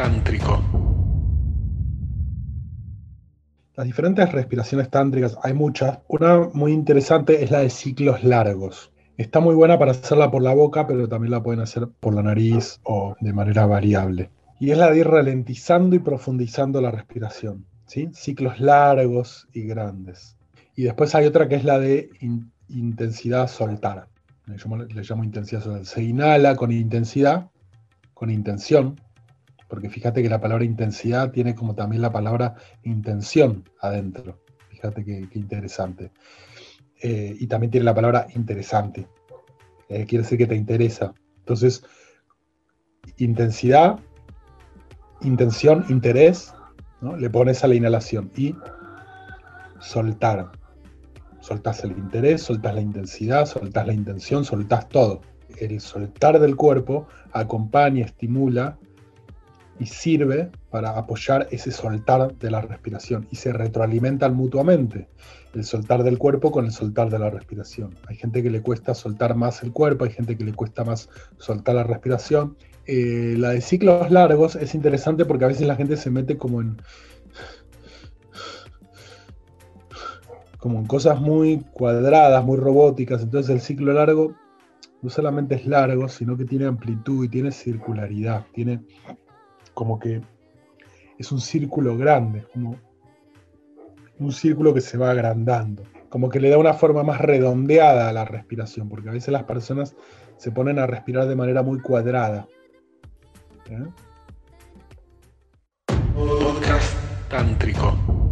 tántrico. Las diferentes respiraciones tántricas, hay muchas. Una muy interesante es la de ciclos largos. Está muy buena para hacerla por la boca, pero también la pueden hacer por la nariz o de manera variable. Y es la de ir ralentizando y profundizando la respiración. ¿sí? Ciclos largos y grandes. Y después hay otra que es la de intensidad soltar. Le llamo, le llamo intensidad soltar. Se inhala con intensidad, con intención, porque fíjate que la palabra intensidad tiene como también la palabra intención adentro. Fíjate qué, interesante. Eh, y también tiene la palabra interesante. Eh, quiere decir que te interesa. Entonces, intensidad, intención, interés, le pones a la inhalación y soltar. Soltás el interés, soltás la intensidad, soltás la intención, soltás todo. El soltar del cuerpo acompaña, estimula y sirve para apoyar ese soltar de la respiración y se retroalimentan mutuamente el soltar del cuerpo con el soltar de la respiración. Hay gente que le cuesta soltar más el cuerpo, hay gente que le cuesta más soltar la respiración. Eh, la de ciclos largos es interesante porque a veces la gente se mete como en como en cosas muy cuadradas, muy robóticas, entonces el ciclo largo no solamente es largo, sino que tiene amplitud y tiene circularidad, tiene como que es un círculo grande, como un círculo que se va agrandando, como que le da una forma más redondeada a la respiración, porque a veces las personas se ponen a respirar de manera muy cuadrada. ¿Eh? Podcast tántrico.